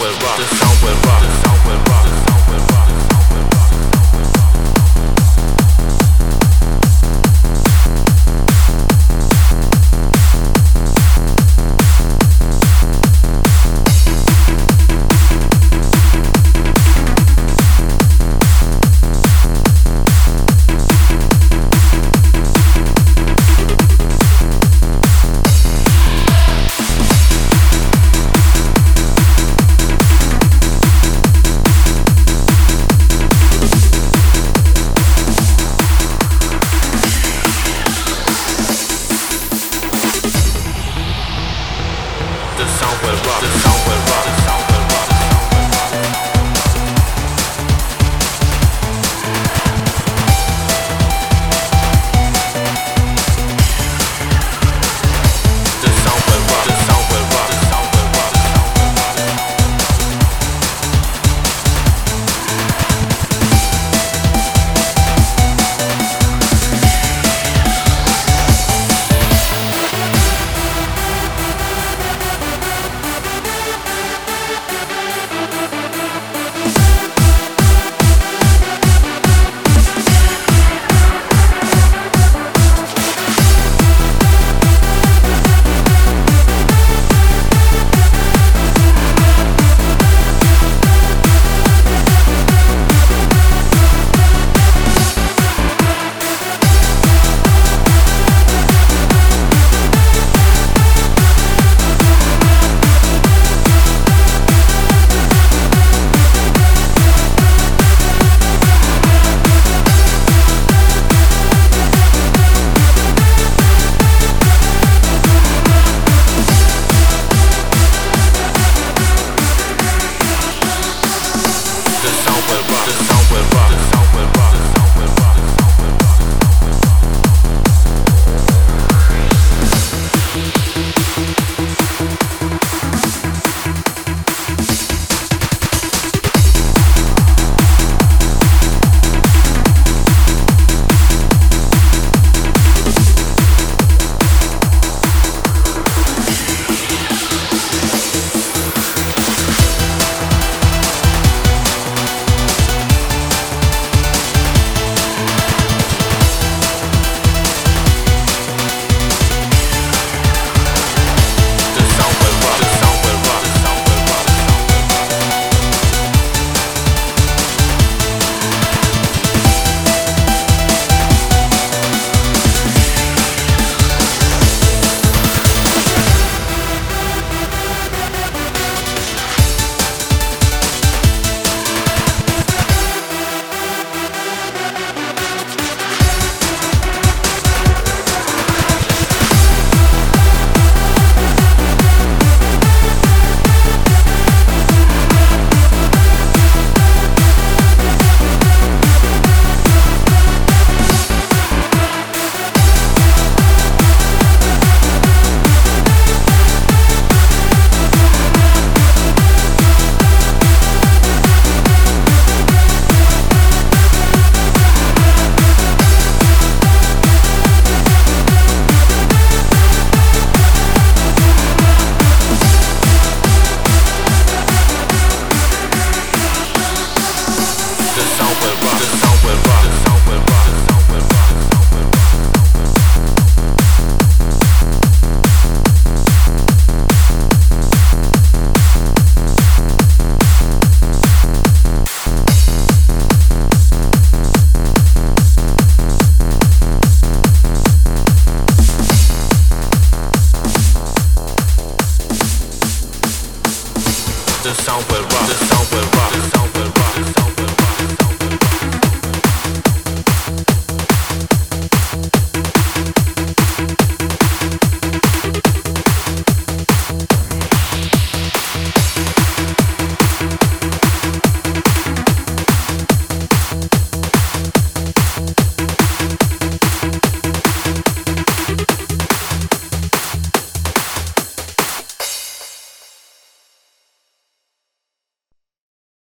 will rock. The sound will rock. the sound will rock, the sound will rock, the sound sound will rock.